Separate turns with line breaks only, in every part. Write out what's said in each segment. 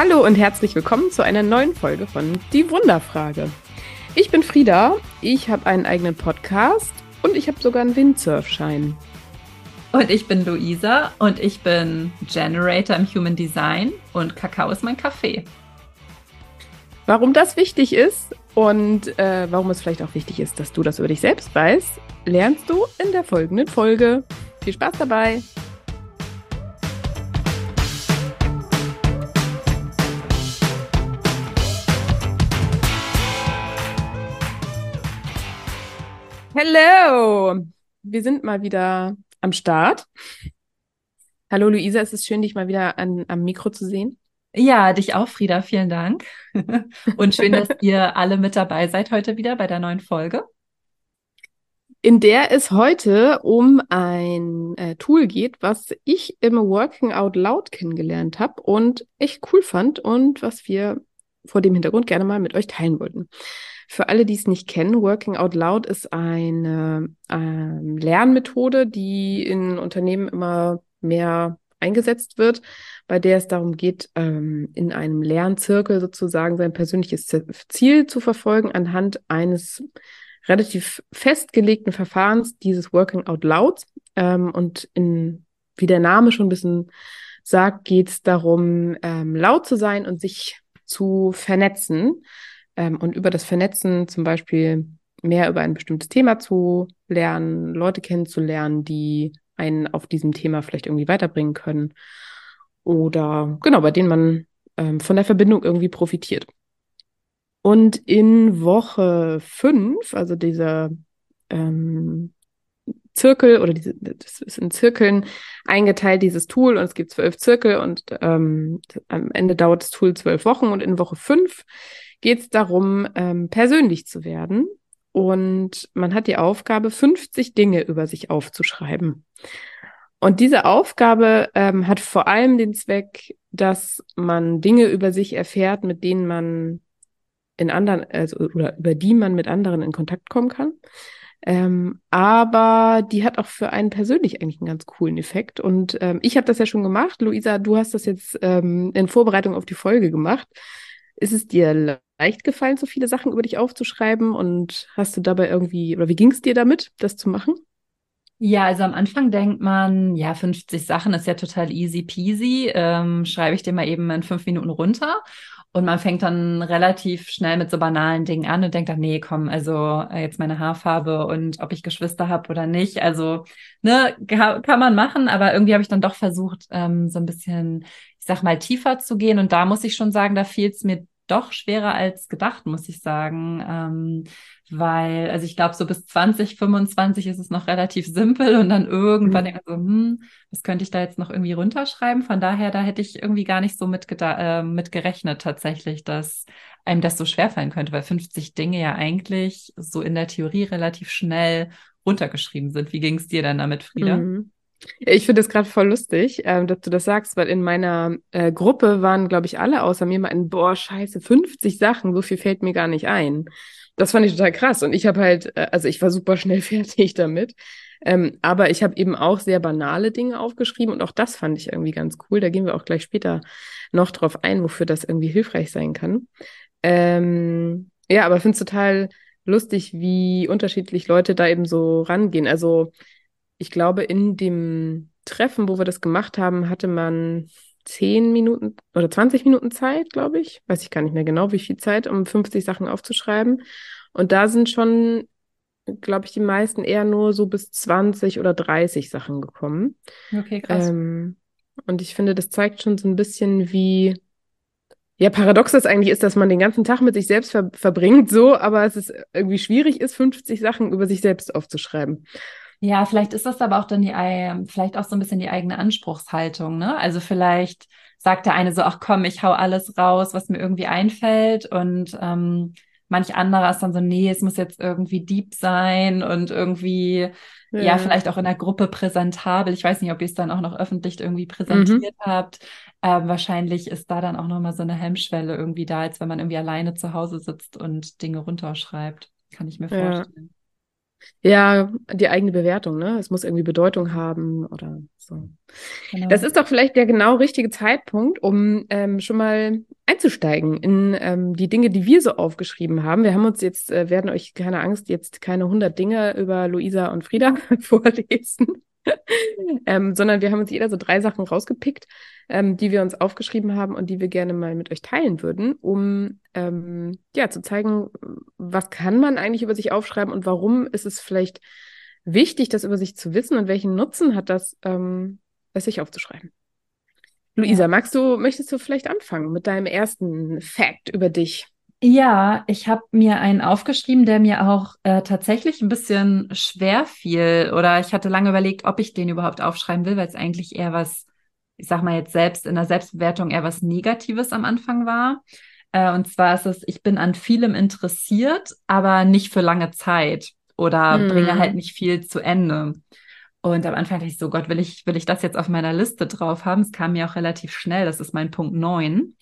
Hallo und herzlich willkommen zu einer neuen Folge von Die Wunderfrage. Ich bin Frieda, ich habe einen eigenen Podcast und ich habe sogar einen Windsurfschein.
Und ich bin Luisa und ich bin Generator im Human Design und Kakao ist mein Kaffee.
Warum das wichtig ist und äh, warum es vielleicht auch wichtig ist, dass du das über dich selbst weißt, lernst du in der folgenden Folge. Viel Spaß dabei! Hallo! Wir sind mal wieder am Start. Hallo Luisa, es ist schön, dich mal wieder an, am Mikro zu sehen.
Ja, dich auch, Frieda, vielen Dank. Und schön, dass ihr alle mit dabei seid heute wieder bei der neuen Folge.
In der es heute um ein äh, Tool geht, was ich im Working Out Loud kennengelernt habe und echt cool fand und was wir vor dem Hintergrund gerne mal mit euch teilen wollten. Für alle, die es nicht kennen, Working Out Loud ist eine ähm, Lernmethode, die in Unternehmen immer mehr eingesetzt wird, bei der es darum geht, ähm, in einem Lernzirkel sozusagen sein persönliches Ziel zu verfolgen anhand eines relativ festgelegten Verfahrens dieses Working Out Loud. Ähm, und in, wie der Name schon ein bisschen sagt, geht es darum, ähm, laut zu sein und sich zu vernetzen ähm, und über das Vernetzen zum Beispiel mehr über ein bestimmtes Thema zu lernen, Leute kennenzulernen, die einen auf diesem Thema vielleicht irgendwie weiterbringen können oder genau, bei denen man ähm, von der Verbindung irgendwie profitiert. Und in Woche fünf, also dieser ähm, Zirkel oder diese, das ist in Zirkeln eingeteilt, dieses Tool, und es gibt zwölf Zirkel und ähm, am Ende dauert das Tool zwölf Wochen und in Woche fünf geht es darum, ähm, persönlich zu werden. Und man hat die Aufgabe, 50 Dinge über sich aufzuschreiben. Und diese Aufgabe ähm, hat vor allem den Zweck, dass man Dinge über sich erfährt, mit denen man in anderen, also oder über die man mit anderen in Kontakt kommen kann. Ähm, aber die hat auch für einen persönlich eigentlich einen ganz coolen Effekt. Und ähm, ich habe das ja schon gemacht. Luisa, du hast das jetzt ähm, in Vorbereitung auf die Folge gemacht. Ist es dir leicht gefallen, so viele Sachen über dich aufzuschreiben? Und hast du dabei irgendwie, oder wie ging es dir damit, das zu machen?
Ja, also am Anfang denkt man, ja, 50 Sachen ist ja total easy peasy. Ähm, schreibe ich dir mal eben in fünf Minuten runter. Und man fängt dann relativ schnell mit so banalen Dingen an und denkt dann, nee, komm, also äh, jetzt meine Haarfarbe und ob ich Geschwister habe oder nicht. Also, ne, kann, man machen, aber irgendwie habe ich dann doch versucht, ähm, so ein bisschen, ich sag mal, tiefer zu gehen. Und da muss ich schon sagen, da fiel es mir doch schwerer als gedacht, muss ich sagen. Ähm, weil, also ich glaube, so bis 20, 25 ist es noch relativ simpel und dann irgendwann mhm. denke ich so, hm, was könnte ich da jetzt noch irgendwie runterschreiben? Von daher, da hätte ich irgendwie gar nicht so mit, äh, mit gerechnet tatsächlich, dass einem das so schwerfallen könnte, weil 50 Dinge ja eigentlich so in der Theorie relativ schnell runtergeschrieben sind. Wie ging es dir dann damit, Frieda? Mhm.
Ich finde es gerade voll lustig, ähm, dass du das sagst, weil in meiner äh, Gruppe waren, glaube ich, alle außer mir mal ein, boah, scheiße, 50 Sachen, so viel fällt mir gar nicht ein. Das fand ich total krass. Und ich habe halt, äh, also ich war super schnell fertig damit. Ähm, aber ich habe eben auch sehr banale Dinge aufgeschrieben und auch das fand ich irgendwie ganz cool. Da gehen wir auch gleich später noch drauf ein, wofür das irgendwie hilfreich sein kann. Ähm, ja, aber ich finde es total lustig, wie unterschiedlich Leute da eben so rangehen. Also ich glaube, in dem Treffen, wo wir das gemacht haben, hatte man zehn Minuten oder 20 Minuten Zeit, glaube ich. Weiß ich gar nicht mehr genau, wie viel Zeit, um 50 Sachen aufzuschreiben. Und da sind schon, glaube ich, die meisten eher nur so bis 20 oder 30 Sachen gekommen.
Okay, krass. Ähm,
und ich finde, das zeigt schon so ein bisschen, wie ja, paradox das eigentlich ist, dass man den ganzen Tag mit sich selbst ver verbringt, so, aber es ist irgendwie schwierig ist, 50 Sachen über sich selbst aufzuschreiben.
Ja, vielleicht ist das aber auch dann die, vielleicht auch so ein bisschen die eigene Anspruchshaltung, ne? Also vielleicht sagt der eine so, ach komm, ich hau alles raus, was mir irgendwie einfällt und ähm, manch anderer ist dann so, nee, es muss jetzt irgendwie deep sein und irgendwie, ja, ja vielleicht auch in der Gruppe präsentabel. Ich weiß nicht, ob ihr es dann auch noch öffentlich irgendwie präsentiert mhm. habt. Ähm, wahrscheinlich ist da dann auch nochmal so eine Hemmschwelle irgendwie da, als wenn man irgendwie alleine zu Hause sitzt und Dinge runterschreibt. Kann ich mir vorstellen.
Ja, die eigene Bewertung, ne? Es muss irgendwie Bedeutung haben oder so. Genau. Das ist doch vielleicht der genau richtige Zeitpunkt, um ähm, schon mal einzusteigen in ähm, die Dinge, die wir so aufgeschrieben haben. Wir haben uns jetzt, äh, werden euch keine Angst, jetzt keine 100 Dinge über Luisa und Frieda vorlesen. ähm, sondern wir haben uns jeder so drei Sachen rausgepickt, ähm, die wir uns aufgeschrieben haben und die wir gerne mal mit euch teilen würden, um ähm, ja zu zeigen, was kann man eigentlich über sich aufschreiben und warum ist es vielleicht wichtig, das über sich zu wissen und welchen Nutzen hat das, ähm, es sich aufzuschreiben. Luisa, magst du, möchtest du vielleicht anfangen mit deinem ersten Fact über dich?
Ja, ich habe mir einen aufgeschrieben, der mir auch äh, tatsächlich ein bisschen schwer fiel. Oder ich hatte lange überlegt, ob ich den überhaupt aufschreiben will, weil es eigentlich eher was, ich sag mal jetzt selbst in der Selbstbewertung eher was Negatives am Anfang war. Äh, und zwar ist es, ich bin an vielem interessiert, aber nicht für lange Zeit oder hm. bringe halt nicht viel zu Ende. Und am Anfang dachte ich so, Gott, will ich, will ich das jetzt auf meiner Liste drauf haben? Es kam mir auch relativ schnell, das ist mein Punkt neun.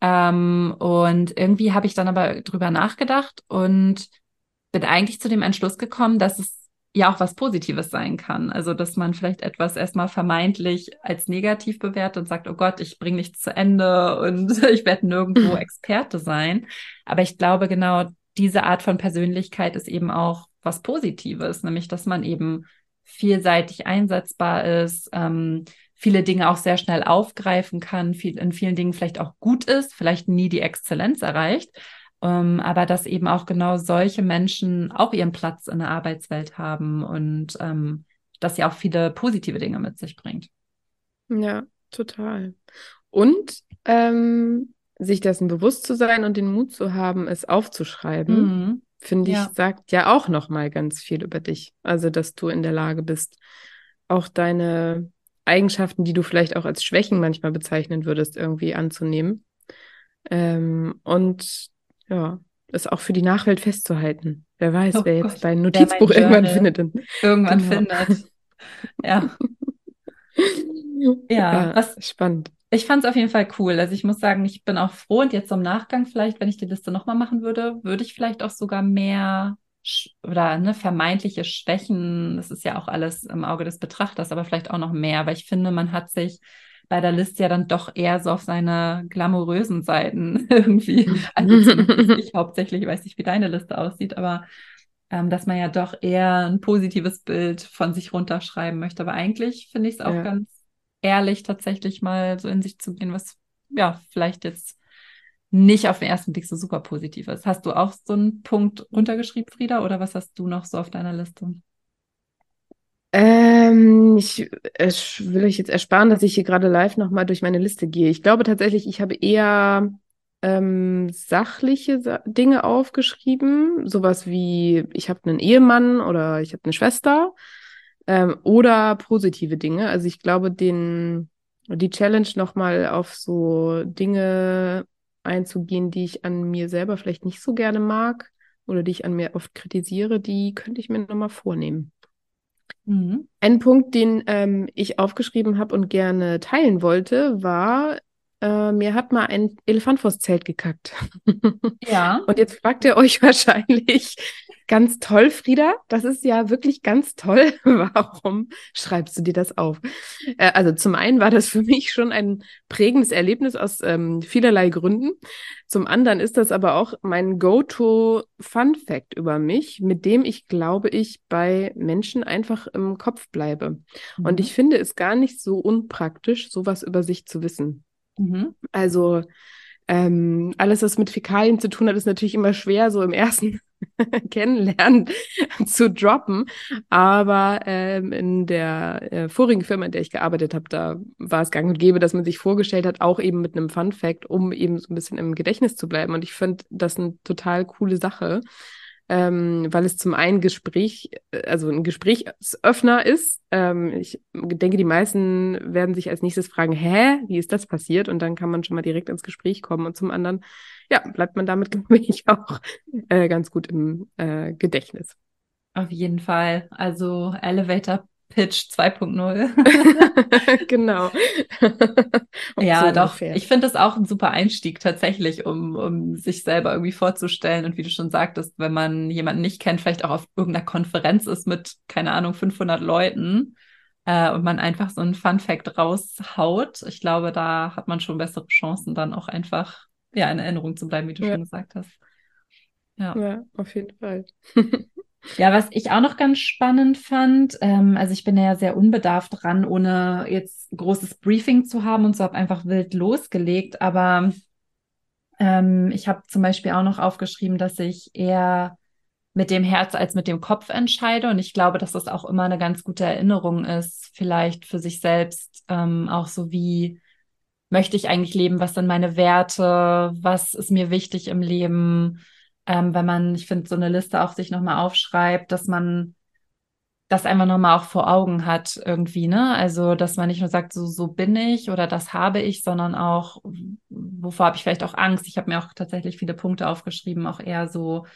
Ähm, und irgendwie habe ich dann aber drüber nachgedacht und bin eigentlich zu dem Entschluss gekommen, dass es ja auch was Positives sein kann. Also, dass man vielleicht etwas erstmal vermeintlich als negativ bewertet und sagt, oh Gott, ich bringe nichts zu Ende und ich werde nirgendwo Experte sein. Aber ich glaube, genau diese Art von Persönlichkeit ist eben auch was Positives, nämlich dass man eben vielseitig einsetzbar ist, ähm, viele Dinge auch sehr schnell aufgreifen kann, viel, in vielen Dingen vielleicht auch gut ist, vielleicht nie die Exzellenz erreicht, ähm, aber dass eben auch genau solche Menschen auch ihren Platz in der Arbeitswelt haben und ähm, dass sie auch viele positive Dinge mit sich bringt.
Ja, total. Und ähm, sich dessen bewusst zu sein und den Mut zu haben, es aufzuschreiben, mhm. finde ich, ja. sagt ja auch noch mal ganz viel über dich. Also, dass du in der Lage bist, auch deine Eigenschaften, die du vielleicht auch als Schwächen manchmal bezeichnen würdest, irgendwie anzunehmen. Ähm, und ja, es auch für die Nachwelt festzuhalten. Wer weiß, oh wer Gott. jetzt dein Notizbuch irgendwann findet.
Irgendwann genau. findet. Ja.
ja. ja, was spannend.
Ich fand es auf jeden Fall cool. Also ich muss sagen, ich bin auch froh und jetzt im Nachgang vielleicht, wenn ich die Liste nochmal machen würde, würde ich vielleicht auch sogar mehr oder ne, vermeintliche Schwächen, das ist ja auch alles im Auge des Betrachters, aber vielleicht auch noch mehr, weil ich finde, man hat sich bei der Liste ja dann doch eher so auf seine glamourösen Seiten irgendwie, also ich hauptsächlich, weiß nicht, wie deine Liste aussieht, aber ähm, dass man ja doch eher ein positives Bild von sich runterschreiben möchte. Aber eigentlich finde ich es auch ja. ganz ehrlich, tatsächlich mal so in sich zu gehen, was ja vielleicht jetzt nicht auf den ersten Blick so super positiv ist. Hast du auch so einen Punkt runtergeschrieben, Frieda, oder was hast du noch so auf deiner Liste?
Ähm, ich, ich will euch jetzt ersparen, dass ich hier gerade live nochmal durch meine Liste gehe. Ich glaube tatsächlich, ich habe eher ähm, sachliche Dinge aufgeschrieben, sowas wie ich habe einen Ehemann oder ich habe eine Schwester ähm, oder positive Dinge. Also ich glaube, den die Challenge nochmal auf so Dinge einzugehen, die ich an mir selber vielleicht nicht so gerne mag oder die ich an mir oft kritisiere, die könnte ich mir nochmal vornehmen. Mhm. Ein Punkt, den ähm, ich aufgeschrieben habe und gerne teilen wollte, war, äh, mir hat mal ein Elefant vors Zelt gekackt.
Ja.
und jetzt fragt ihr euch wahrscheinlich, Ganz toll, Frieda. Das ist ja wirklich ganz toll. Warum schreibst du dir das auf? Äh, also zum einen war das für mich schon ein prägendes Erlebnis aus ähm, vielerlei Gründen. Zum anderen ist das aber auch mein Go-to-Fun-Fact über mich, mit dem ich glaube ich bei Menschen einfach im Kopf bleibe. Mhm. Und ich finde es gar nicht so unpraktisch, sowas über sich zu wissen. Mhm. Also ähm, alles, was mit Fäkalien zu tun hat, ist natürlich immer schwer, so im ersten Kennenlernen zu droppen. Aber ähm, in der äh, vorigen Firma, in der ich gearbeitet habe, da war es gang und gäbe, dass man sich vorgestellt hat, auch eben mit einem Fun Fact, um eben so ein bisschen im Gedächtnis zu bleiben. Und ich finde das eine total coole Sache ähm, weil es zum einen Gespräch, äh, also ein Gesprächsöffner ist. Ähm, ich denke, die meisten werden sich als nächstes fragen, hä, wie ist das passiert? Und dann kann man schon mal direkt ins Gespräch kommen. Und zum anderen, ja, bleibt man damit, glaube ich, auch äh, ganz gut im äh, Gedächtnis.
Auf jeden Fall. Also Elevator Pitch 2.0.
genau.
ja, so doch. Ungefähr. Ich finde das auch ein super Einstieg tatsächlich, um, um sich selber irgendwie vorzustellen. Und wie du schon sagtest, wenn man jemanden nicht kennt, vielleicht auch auf irgendeiner Konferenz ist mit, keine Ahnung, 500 Leuten äh, und man einfach so einen Fun Fact raushaut. Ich glaube, da hat man schon bessere Chancen, dann auch einfach ja, in Erinnerung zu bleiben, wie du ja. schon gesagt hast.
Ja, ja auf jeden Fall.
Ja, was ich auch noch ganz spannend fand, ähm, also ich bin ja sehr unbedarft dran, ohne jetzt großes Briefing zu haben und so habe einfach wild losgelegt. Aber ähm, ich habe zum Beispiel auch noch aufgeschrieben, dass ich eher mit dem Herz als mit dem Kopf entscheide. Und ich glaube, dass das auch immer eine ganz gute Erinnerung ist, vielleicht für sich selbst, ähm, auch so wie möchte ich eigentlich leben, was sind meine Werte, was ist mir wichtig im Leben ähm, wenn man, ich finde, so eine Liste auch sich nochmal aufschreibt, dass man das einfach nochmal auch vor Augen hat irgendwie, ne? Also, dass man nicht nur sagt, so, so bin ich oder das habe ich, sondern auch, wovor habe ich vielleicht auch Angst? Ich habe mir auch tatsächlich viele Punkte aufgeschrieben, auch eher so,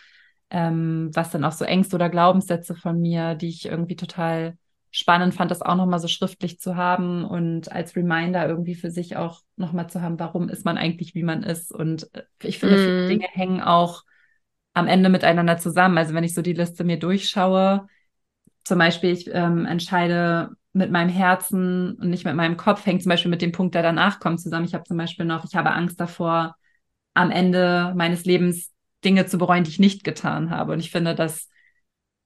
ähm, was dann auch so Ängste oder Glaubenssätze von mir, die ich irgendwie total spannend fand, das auch nochmal so schriftlich zu haben und als Reminder irgendwie für sich auch nochmal zu haben, warum ist man eigentlich, wie man ist. Und äh, ich finde, mm. viele Dinge hängen auch am Ende miteinander zusammen. Also wenn ich so die Liste mir durchschaue, zum Beispiel ich ähm, entscheide mit meinem Herzen und nicht mit meinem Kopf, hängt zum Beispiel mit dem Punkt, der danach kommt, zusammen. Ich habe zum Beispiel noch, ich habe Angst davor, am Ende meines Lebens Dinge zu bereuen, die ich nicht getan habe. Und ich finde, das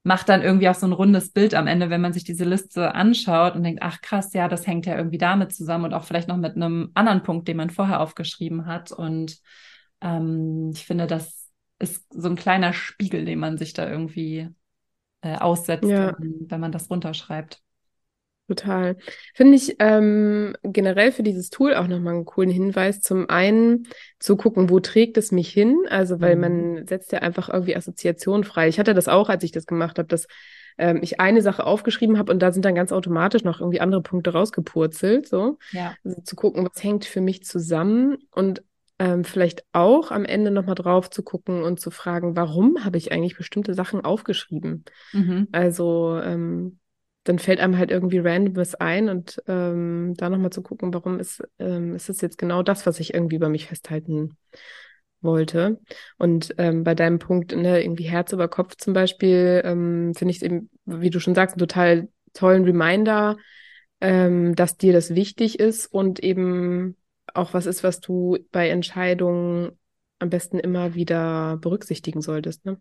macht dann irgendwie auch so ein rundes Bild am Ende, wenn man sich diese Liste anschaut und denkt, ach krass, ja, das hängt ja irgendwie damit zusammen und auch vielleicht noch mit einem anderen Punkt, den man vorher aufgeschrieben hat. Und ähm, ich finde, das ist so ein kleiner Spiegel, den man sich da irgendwie äh, aussetzt, ja. wenn, wenn man das runterschreibt.
Total. Finde ich ähm, generell für dieses Tool auch nochmal einen coolen Hinweis. Zum einen zu gucken, wo trägt es mich hin? Also, weil mhm. man setzt ja einfach irgendwie Assoziationen frei. Ich hatte das auch, als ich das gemacht habe, dass ähm, ich eine Sache aufgeschrieben habe und da sind dann ganz automatisch noch irgendwie andere Punkte rausgepurzelt. So.
Ja.
Also zu gucken, was hängt für mich zusammen und ähm, vielleicht auch am Ende nochmal drauf zu gucken und zu fragen, warum habe ich eigentlich bestimmte Sachen aufgeschrieben? Mhm. Also ähm, dann fällt einem halt irgendwie random was ein und ähm, da nochmal zu gucken, warum ist, ähm, ist das jetzt genau das, was ich irgendwie über mich festhalten wollte. Und ähm, bei deinem Punkt, ne, irgendwie Herz über Kopf zum Beispiel, ähm, finde ich es eben, wie du schon sagst, einen total tollen Reminder, ähm, dass dir das wichtig ist und eben auch was ist, was du bei Entscheidungen am besten immer wieder berücksichtigen solltest. Ne?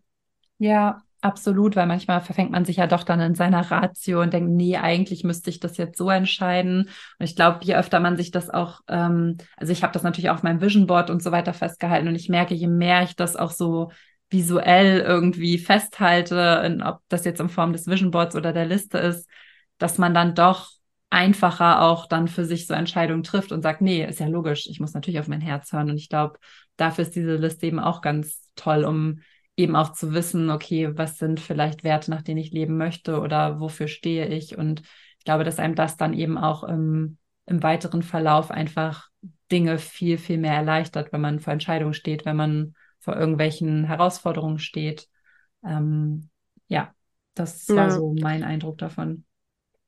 Ja, absolut, weil manchmal verfängt man sich ja doch dann in seiner Ratio und denkt, nee, eigentlich müsste ich das jetzt so entscheiden. Und ich glaube, je öfter man sich das auch, ähm, also ich habe das natürlich auch auf meinem Vision Board und so weiter festgehalten und ich merke, je mehr ich das auch so visuell irgendwie festhalte, ob das jetzt in Form des Vision Boards oder der Liste ist, dass man dann doch einfacher auch dann für sich so Entscheidungen trifft und sagt, nee, ist ja logisch, ich muss natürlich auf mein Herz hören. Und ich glaube, dafür ist diese Liste eben auch ganz toll, um eben auch zu wissen, okay, was sind vielleicht Werte, nach denen ich leben möchte oder wofür stehe ich. Und ich glaube, dass einem das dann eben auch im, im weiteren Verlauf einfach Dinge viel, viel mehr erleichtert, wenn man vor Entscheidungen steht, wenn man vor irgendwelchen Herausforderungen steht. Ähm, ja, das ja. war so mein Eindruck davon.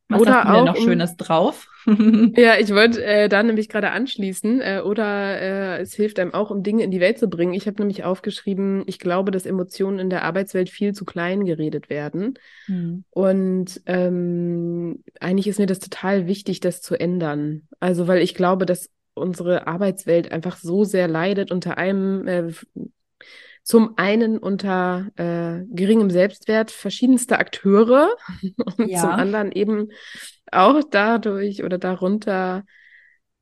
Was oder du auch noch Schönes drauf?
ja, ich wollte äh, da nämlich gerade anschließen. Äh, oder äh, es hilft einem auch, um Dinge in die Welt zu bringen. Ich habe nämlich aufgeschrieben, ich glaube, dass Emotionen in der Arbeitswelt viel zu klein geredet werden. Mhm. Und ähm, eigentlich ist mir das total wichtig, das zu ändern. Also, weil ich glaube, dass unsere Arbeitswelt einfach so sehr leidet unter einem äh, zum einen unter äh, geringem Selbstwert verschiedenste Akteure und ja. zum anderen eben auch dadurch oder darunter,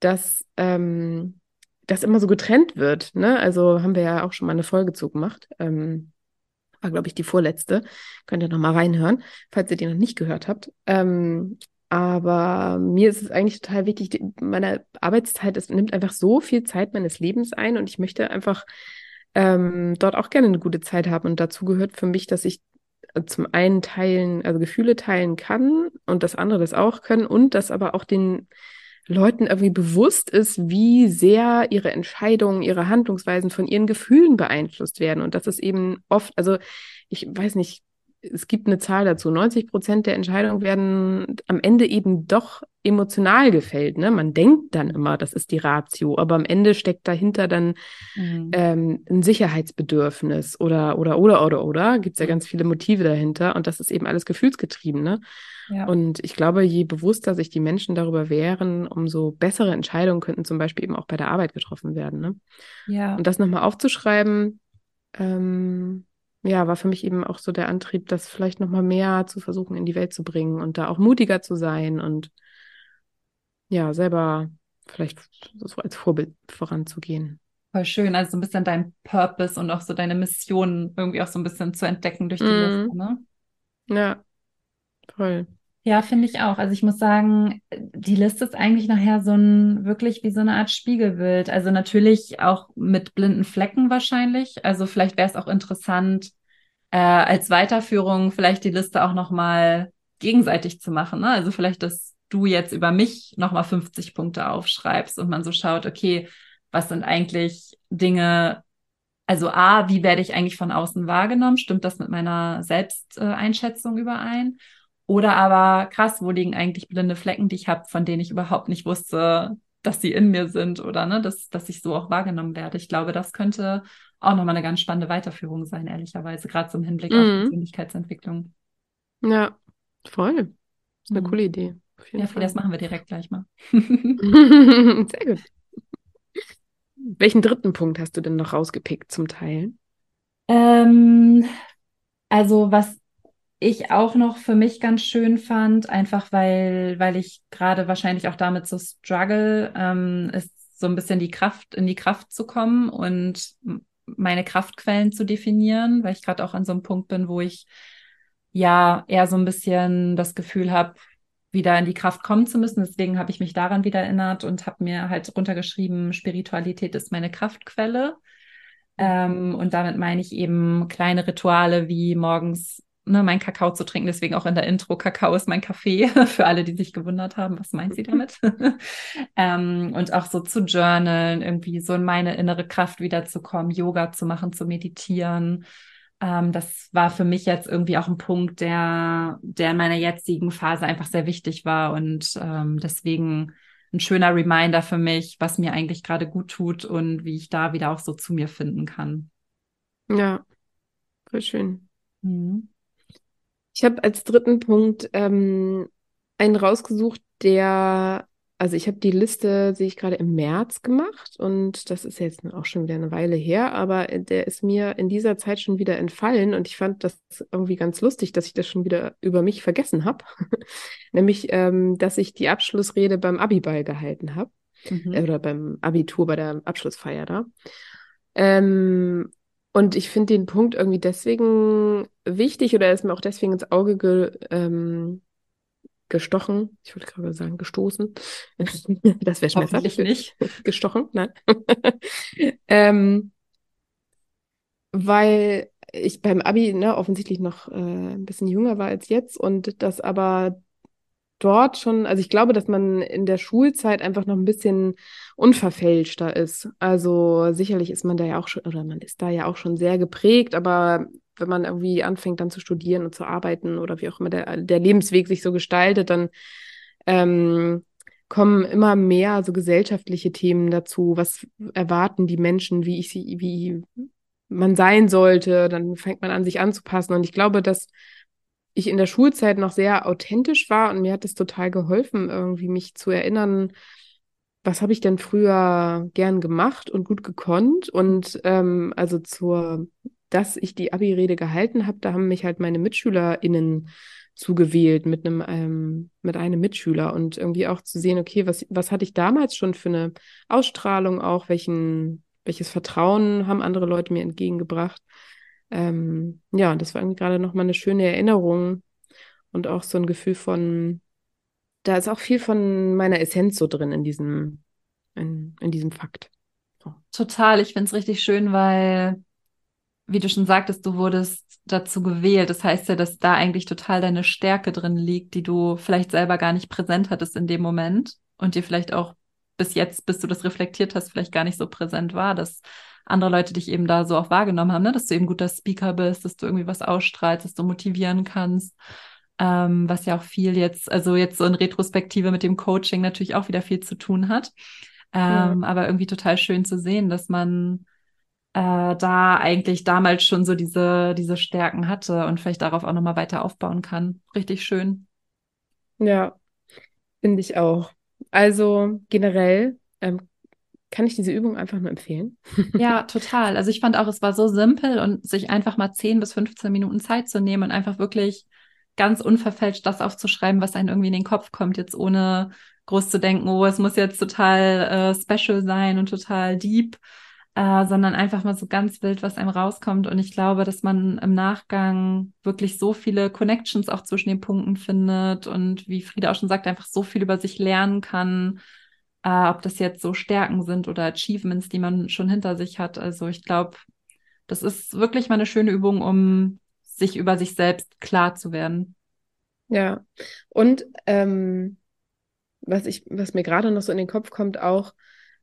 dass ähm, das immer so getrennt wird. Ne? Also haben wir ja auch schon mal eine Folge zugemacht. Ähm, war, glaube ich, die vorletzte. Könnt ihr noch mal reinhören, falls ihr die noch nicht gehört habt. Ähm, aber mir ist es eigentlich total wichtig, meine Arbeitszeit, es nimmt einfach so viel Zeit meines Lebens ein und ich möchte einfach ähm, dort auch gerne eine gute Zeit haben. Und dazu gehört für mich, dass ich äh, zum einen teilen, also Gefühle teilen kann und das andere das auch können und dass aber auch den Leuten irgendwie bewusst ist, wie sehr ihre Entscheidungen, ihre Handlungsweisen von ihren Gefühlen beeinflusst werden. Und das ist eben oft, also ich weiß nicht, es gibt eine Zahl dazu. 90 Prozent der Entscheidungen werden am Ende eben doch emotional gefällt. Ne? Man denkt dann immer, das ist die Ratio, aber am Ende steckt dahinter dann mhm. ähm, ein Sicherheitsbedürfnis oder oder oder oder oder. Gibt es ja ganz viele Motive dahinter und das ist eben alles gefühlsgetrieben. Ne? Ja. Und ich glaube, je bewusster sich die Menschen darüber wären, umso bessere Entscheidungen könnten zum Beispiel eben auch bei der Arbeit getroffen werden. Ne? Ja. Und das nochmal aufzuschreiben, ähm, ja, war für mich eben auch so der Antrieb, das vielleicht nochmal mehr zu versuchen, in die Welt zu bringen und da auch mutiger zu sein und ja, selber vielleicht so als Vorbild voranzugehen.
Voll schön, also so ein bisschen dein Purpose und auch so deine Mission irgendwie auch so ein bisschen zu entdecken durch die mm. Liste, ne?
Ja, voll.
Ja, finde ich auch. Also ich muss sagen, die Liste ist eigentlich nachher so ein, wirklich wie so eine Art Spiegelbild. Also natürlich auch mit blinden Flecken wahrscheinlich. Also vielleicht wäre es auch interessant, äh, als Weiterführung vielleicht die Liste auch nochmal gegenseitig zu machen. Ne? Also vielleicht, dass du jetzt über mich nochmal 50 Punkte aufschreibst und man so schaut, okay, was sind eigentlich Dinge, also A, wie werde ich eigentlich von außen wahrgenommen? Stimmt das mit meiner Selbsteinschätzung überein? Oder aber krass, wo liegen eigentlich blinde Flecken, die ich habe, von denen ich überhaupt nicht wusste, dass sie in mir sind oder ne, dass, dass ich so auch wahrgenommen werde. Ich glaube, das könnte auch nochmal eine ganz spannende Weiterführung sein, ehrlicherweise, gerade zum Hinblick mhm. auf Persönlichkeitsentwicklung.
Ja, voll. Das ist eine mhm. coole Idee.
ja, Fall. das machen wir direkt gleich mal.
Sehr gut. Welchen dritten Punkt hast du denn noch rausgepickt zum Teil?
Ähm, also was ich auch noch für mich ganz schön fand, einfach weil, weil ich gerade wahrscheinlich auch damit so struggle, ähm, ist so ein bisschen die Kraft, in die Kraft zu kommen und meine Kraftquellen zu definieren, weil ich gerade auch an so einem Punkt bin, wo ich ja eher so ein bisschen das Gefühl habe, wieder in die Kraft kommen zu müssen. Deswegen habe ich mich daran wieder erinnert und habe mir halt runtergeschrieben, Spiritualität ist meine Kraftquelle. Ähm, und damit meine ich eben kleine Rituale wie morgens ne, mein Kakao zu trinken. Deswegen auch in der Intro, Kakao ist mein Kaffee, für alle, die sich gewundert haben, was meint sie damit? ähm, und auch so zu journalen, irgendwie so in meine innere Kraft wiederzukommen, Yoga zu machen, zu meditieren. Ähm, das war für mich jetzt irgendwie auch ein Punkt, der, der in meiner jetzigen Phase einfach sehr wichtig war und ähm, deswegen ein schöner Reminder für mich, was mir eigentlich gerade gut tut und wie ich da wieder auch so zu mir finden kann.
Ja, voll schön. Mhm. Ich habe als dritten Punkt ähm, einen rausgesucht, der, also ich habe die Liste, sehe ich gerade im März gemacht und das ist jetzt auch schon wieder eine Weile her, aber der ist mir in dieser Zeit schon wieder entfallen und ich fand das irgendwie ganz lustig, dass ich das schon wieder über mich vergessen habe. Nämlich, ähm, dass ich die Abschlussrede beim Abiball gehalten habe mhm. oder beim Abitur bei der Abschlussfeier da. Ähm, und ich finde den Punkt irgendwie deswegen wichtig oder ist mir auch deswegen ins Auge ge, ähm, gestochen. Ich wollte gerade sagen, gestoßen. das wäre schmerzhaft.
nicht.
gestochen, nein. ähm, weil ich beim Abi ne, offensichtlich noch äh, ein bisschen jünger war als jetzt und das aber dort schon, also ich glaube, dass man in der Schulzeit einfach noch ein bisschen unverfälschter ist. Also sicherlich ist man da ja auch schon, oder man ist da ja auch schon sehr geprägt, aber wenn man irgendwie anfängt dann zu studieren und zu arbeiten oder wie auch immer der, der Lebensweg sich so gestaltet, dann ähm, kommen immer mehr so gesellschaftliche Themen dazu. Was erwarten die Menschen, wie ich sie, wie man sein sollte? Dann fängt man an, sich anzupassen. Und ich glaube, dass ich in der Schulzeit noch sehr authentisch war und mir hat es total geholfen, irgendwie mich zu erinnern, was habe ich denn früher gern gemacht und gut gekonnt. Und ähm, also zur, dass ich die Abi-Rede gehalten habe, da haben mich halt meine MitschülerInnen zugewählt mit einem, ähm, mit einem Mitschüler und irgendwie auch zu sehen, okay, was, was hatte ich damals schon für eine Ausstrahlung auch, welchen, welches Vertrauen haben andere Leute mir entgegengebracht ähm, ja, das war irgendwie gerade nochmal eine schöne Erinnerung und auch so ein Gefühl von, da ist auch viel von meiner Essenz so drin in diesem, in, in diesem Fakt.
So. Total, ich finde es richtig schön, weil, wie du schon sagtest, du wurdest dazu gewählt. Das heißt ja, dass da eigentlich total deine Stärke drin liegt, die du vielleicht selber gar nicht präsent hattest in dem Moment und dir vielleicht auch bis jetzt, bis du das reflektiert hast, vielleicht gar nicht so präsent war, dass andere Leute dich eben da so auch wahrgenommen haben, ne? dass du eben guter Speaker bist, dass du irgendwie was ausstrahlst, dass du motivieren kannst. Ähm, was ja auch viel jetzt, also jetzt so in Retrospektive mit dem Coaching natürlich auch wieder viel zu tun hat. Ähm, ja. Aber irgendwie total schön zu sehen, dass man äh, da eigentlich damals schon so diese, diese Stärken hatte und vielleicht darauf auch nochmal weiter aufbauen kann. Richtig schön.
Ja, finde ich auch. Also generell ähm, kann ich diese Übung einfach nur empfehlen.
Ja, total. Also ich fand auch, es war so simpel und sich einfach mal 10 bis 15 Minuten Zeit zu nehmen und einfach wirklich ganz unverfälscht das aufzuschreiben, was einem irgendwie in den Kopf kommt, jetzt ohne groß zu denken, oh, es muss jetzt total äh, special sein und total deep, äh, sondern einfach mal so ganz wild, was einem rauskommt. Und ich glaube, dass man im Nachgang wirklich so viele Connections auch zwischen den Punkten findet und wie Frieda auch schon sagt, einfach so viel über sich lernen kann, äh, ob das jetzt so Stärken sind oder Achievements, die man schon hinter sich hat. Also ich glaube, das ist wirklich mal eine schöne Übung, um sich über sich selbst klar zu werden.
Ja, und ähm, was ich, was mir gerade noch so in den Kopf kommt, auch,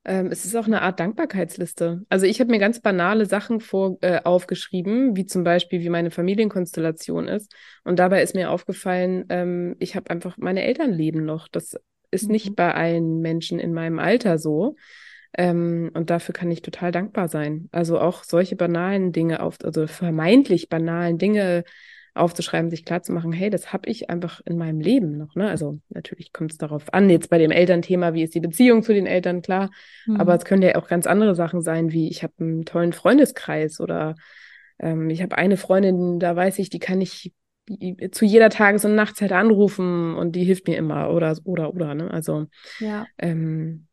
ähm, es ist auch eine Art Dankbarkeitsliste. Also ich habe mir ganz banale Sachen vor, äh, aufgeschrieben, wie zum Beispiel, wie meine Familienkonstellation ist. Und dabei ist mir aufgefallen, ähm, ich habe einfach, meine Eltern leben noch. Das ist mhm. nicht bei allen Menschen in meinem Alter so. Ähm, und dafür kann ich total dankbar sein. Also auch solche banalen Dinge auf, also vermeintlich banalen Dinge aufzuschreiben, sich klarzumachen, hey, das habe ich einfach in meinem Leben noch. Ne? Also natürlich kommt es darauf an, jetzt bei dem Elternthema, wie ist die Beziehung zu den Eltern, klar. Mhm. Aber es können ja auch ganz andere Sachen sein, wie ich habe einen tollen Freundeskreis oder ähm, ich habe eine Freundin, da weiß ich, die kann ich zu jeder Tages- und Nachtzeit anrufen und die hilft mir immer oder oder oder. Ne? Also ja. Ähm,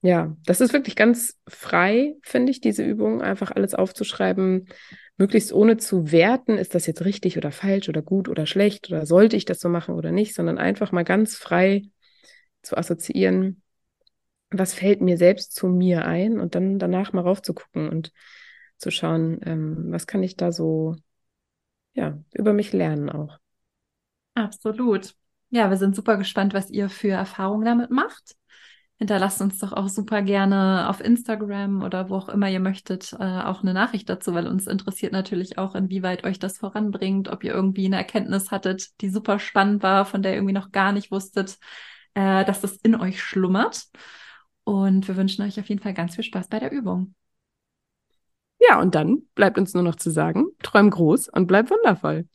ja, das ist wirklich ganz frei, finde ich, diese Übung, einfach alles aufzuschreiben, möglichst ohne zu werten, ist das jetzt richtig oder falsch oder gut oder schlecht oder sollte ich das so machen oder nicht, sondern einfach mal ganz frei zu assoziieren, was fällt mir selbst zu mir ein und dann danach mal raufzugucken und zu schauen, ähm, was kann ich da so ja, über mich lernen auch.
Absolut. Ja, wir sind super gespannt, was ihr für Erfahrungen damit macht. Hinterlasst uns doch auch super gerne auf Instagram oder wo auch immer ihr möchtet äh, auch eine Nachricht dazu, weil uns interessiert natürlich auch, inwieweit euch das voranbringt, ob ihr irgendwie eine Erkenntnis hattet, die super spannend war, von der ihr irgendwie noch gar nicht wusstet, äh, dass das in euch schlummert. Und wir wünschen euch auf jeden Fall ganz viel Spaß bei der Übung.
Ja, und dann bleibt uns nur noch zu sagen, träum groß und bleib wundervoll.